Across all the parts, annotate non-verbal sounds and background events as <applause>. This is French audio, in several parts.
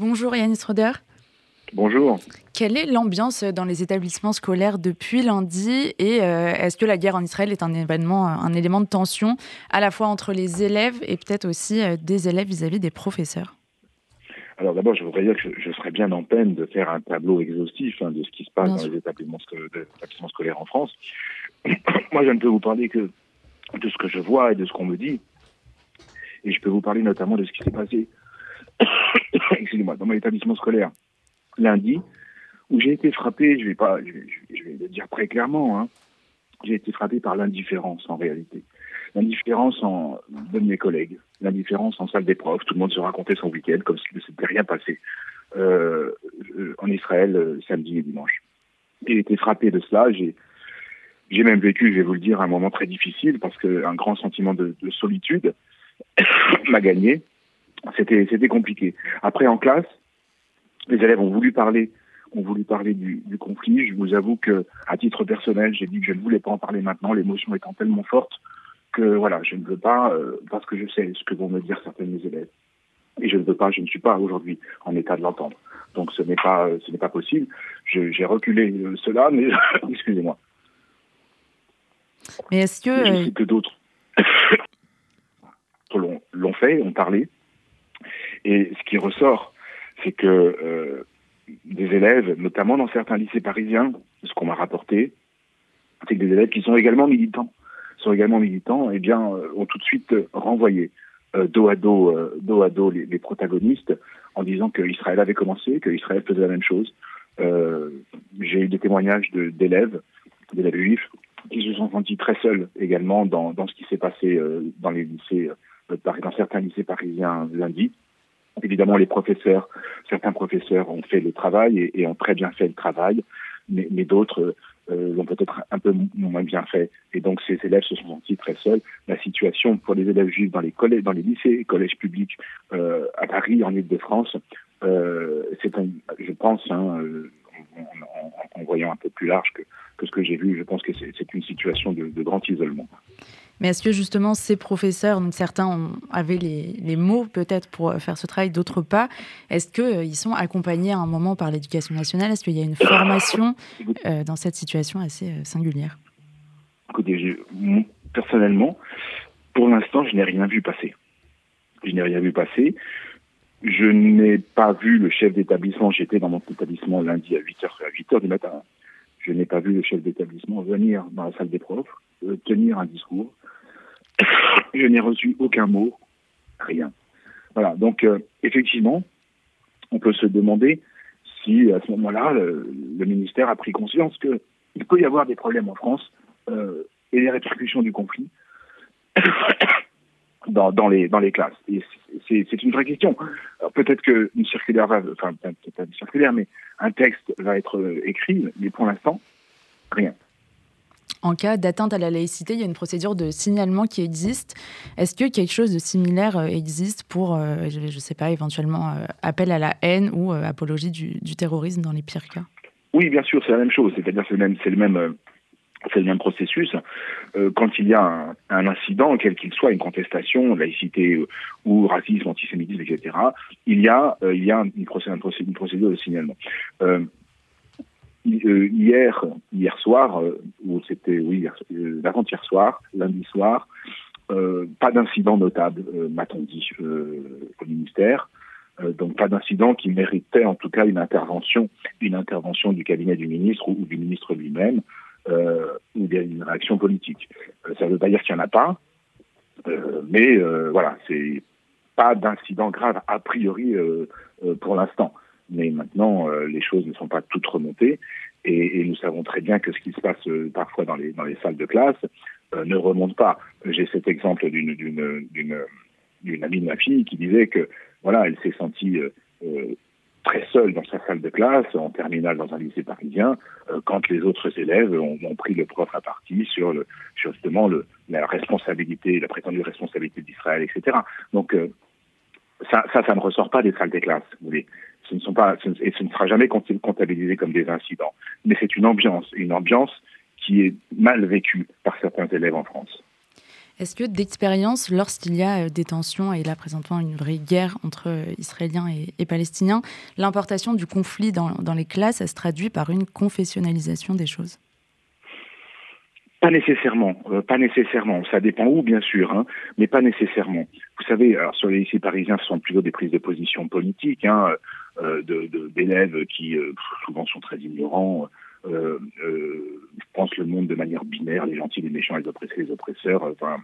Bonjour Yannis Roder. Bonjour. Quelle est l'ambiance dans les établissements scolaires depuis lundi et euh, est-ce que la guerre en Israël est un événement, un élément de tension à la fois entre les élèves et peut-être aussi euh, des élèves vis-à-vis des professeurs? Alors d'abord, je voudrais dire que je, serais bien en peine de faire un tableau exhaustif hein, de ce qui se passe dans les établissements, établissements, scolaires en France. <coughs> Moi, je ne peux vous parler que de ce que je vois et de ce qu'on me dit. Et je peux vous parler notamment de ce qui s'est passé <coughs> excusez-moi, dans mon établissement scolaire lundi, où j'ai été frappé, je vais pas, je vais, le dire très clairement, hein, j'ai été frappé par l'indifférence en réalité. L'indifférence en, de mes collègues, l'indifférence en salle des profs, tout le monde se racontait son week-end comme s'il ne s'était rien passé euh, en Israël euh, samedi et dimanche. J'ai été frappé de cela, j'ai j'ai même vécu, je vais vous le dire, un moment très difficile parce qu'un grand sentiment de, de solitude <coughs> m'a gagné c'était c'était compliqué. Après en classe, les élèves ont voulu parler ont voulu parler du, du, conflit. Je vous avoue que, à titre personnel, j'ai dit que je ne voulais pas en parler maintenant, l'émotion étant tellement forte que voilà, je ne veux pas, euh, parce que je sais ce que vont me dire certains de mes élèves. Et je ne veux pas, je ne suis pas aujourd'hui en état de l'entendre. Donc ce n'est pas, ce n'est pas possible. J'ai reculé euh, cela, mais <laughs> excusez-moi. Mais est-ce que, je sais que d'autres <coughs> l'ont fait, ont parlé, et ce qui ressort, c'est que euh, des élèves, notamment dans certains lycées parisiens, ce qu'on m'a rapporté, c'est que des élèves qui sont également militants, sont également militants, eh bien, euh, ont tout de suite renvoyé euh, dos à dos, dos à dos les, protagonistes en disant que Israël avait commencé, que Israël faisait la même chose. J'ai eu des témoignages d'élèves, d'élèves juifs, qui se sont sentis très seuls également dans, dans ce qui s'est passé dans les lycées, dans certains lycées parisiens lundi. Évidemment, les professeurs, certains professeurs ont fait le travail et, ont très bien fait le travail, mais, d'autres euh, l'ont peut-être un peu moins bien fait. Et donc, ces élèves se sont sentis très seuls. La situation pour les élèves juifs dans les collèges, dans les lycées et collèges publics euh, à Paris, en Ile-de-France, euh, c'est, je pense, hein, en, voyant un peu plus large que, ce que j'ai vu, je pense que c'est, une situation de grand isolement. Mais est-ce que justement ces professeurs, donc certains avaient les, mots peut-être pour faire ce travail, d'autres pas, est-ce qu'ils euh, sont accompagnés à un moment par l'éducation nationale? Est-ce qu'il y a une formation euh, dans cette situation assez euh, singulière? Écoutez, personnellement, pour l'instant, je n'ai rien vu passer. Je n'ai rien vu passer. Je n'ai pas vu le chef d'établissement, j'étais dans mon établissement lundi à 8h, à 8h du matin. Je n'ai pas vu le chef d'établissement venir dans la salle des profs, tenir un discours, je n'ai reçu aucun mot, rien. Voilà, donc euh, effectivement, on peut se demander si à ce moment-là, le, ministère a pris conscience qu'il peut y avoir des problèmes en France euh, et des répercussions du conflit dans, dans, les, dans les classes. C'est une vraie question. Peut-être qu'une circulaire va, enfin peut-être pas une circulaire, mais un texte va être euh, écrit, mais pour l'instant, rien. En cas d'atteinte à la laïcité, il y a une procédure de signalement qui existe. Est-ce que quelque chose de similaire euh, existe pour, euh, je ne sais pas, éventuellement euh, appel à la haine ou apologie du, terrorisme dans les pires cas? Oui, bien sûr, c'est la même chose. C'est-à-dire c'est le même, c'est le même, c'est le même processus. quand il y a un, incident, quel qu'il soit, une contestation, laïcité ou racisme, antisémitisme, etc., il y a, il y a une, procédure, de signalement. Euh, hier, hier soir, euh, ou c'était oui, euh, l'avant-hier soir, lundi soir, pas d'incident notable, m'a-t-on dit au ministère. donc pas d'incident qui méritait en tout cas une intervention, une intervention du cabinet du ministre ou, du ministre lui-même, ou d'une réaction politique. ça ne veut pas dire qu'il n'y en a pas, mais voilà, c'est pas d'incident grave a priori pour l'instant. Mais maintenant, les choses ne sont pas toutes remontées. Et, nous savons très bien que ce qui se passe euh, parfois dans les, dans les salles de classe euh, ne remonte pas. J'ai cet exemple d'une, amie de ma fille qui disait que voilà, elle s'est sentie euh, très seule dans sa salle de classe, en terminale dans un lycée parisien, quand les autres élèves ont, pris le prof à partie sur, justement la responsabilité, la prétendue responsabilité d'Israël, etc. Donc ça, ça, ça ne ressort pas des salles des classes, vous voulez ce ne sont pas, et ce ne sera jamais comptabilisé comme des incidents. Mais c'est une ambiance, une ambiance qui est mal vécue par certains élèves en France. Est-ce que d'expérience, lorsqu'il y a des tensions, et là présentement une vraie guerre entre Israéliens et, Palestiniens, l'importation du conflit dans, dans les classes, ça se traduit par une confessionnalisation des choses? Pas nécessairement, euh, pas nécessairement. Ça dépend où, bien sûr, hein, mais pas nécessairement. Vous savez, alors sur les lycées parisiens, ce sont plutôt des prises de position politiques, hein, euh, d'élèves de, qui euh, souvent sont très ignorants, euh, euh, pensent le monde de manière binaire, les gentils, les méchants, les oppressés, les oppresseurs. Enfin,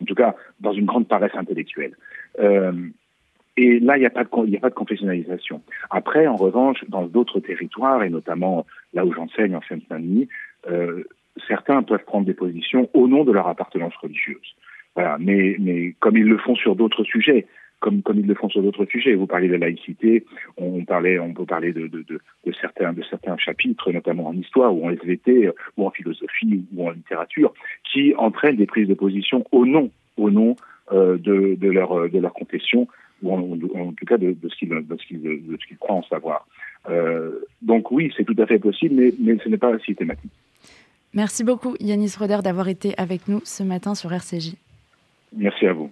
en tout cas, dans une grande paresse intellectuelle. et là, il n'y a pas de confessionnalisation. Après, en revanche, dans d'autres territoires et notamment là où j'enseigne en Seine-Saint-Denis, certains peuvent prendre des positions au nom de leur appartenance religieuse. Mais, mais comme ils le font sur d'autres sujets, comme, comme ils le font sur d'autres sujets. Vous parlez de laïcité, on, parlait, on peut parler de, de, de, de, certains, de certains chapitres, notamment en histoire ou en SVT ou en philosophie ou en littérature, qui entraînent des prises de position au nom, au nom euh, de, de, leur, de leur confession ou en, en tout cas de, de ce qu'ils croient en savoir. Euh, donc oui, c'est tout à fait possible, mais, mais ce n'est pas systématique. Merci beaucoup Yanis Roder d'avoir été avec nous ce matin sur RCJ. Merci à vous.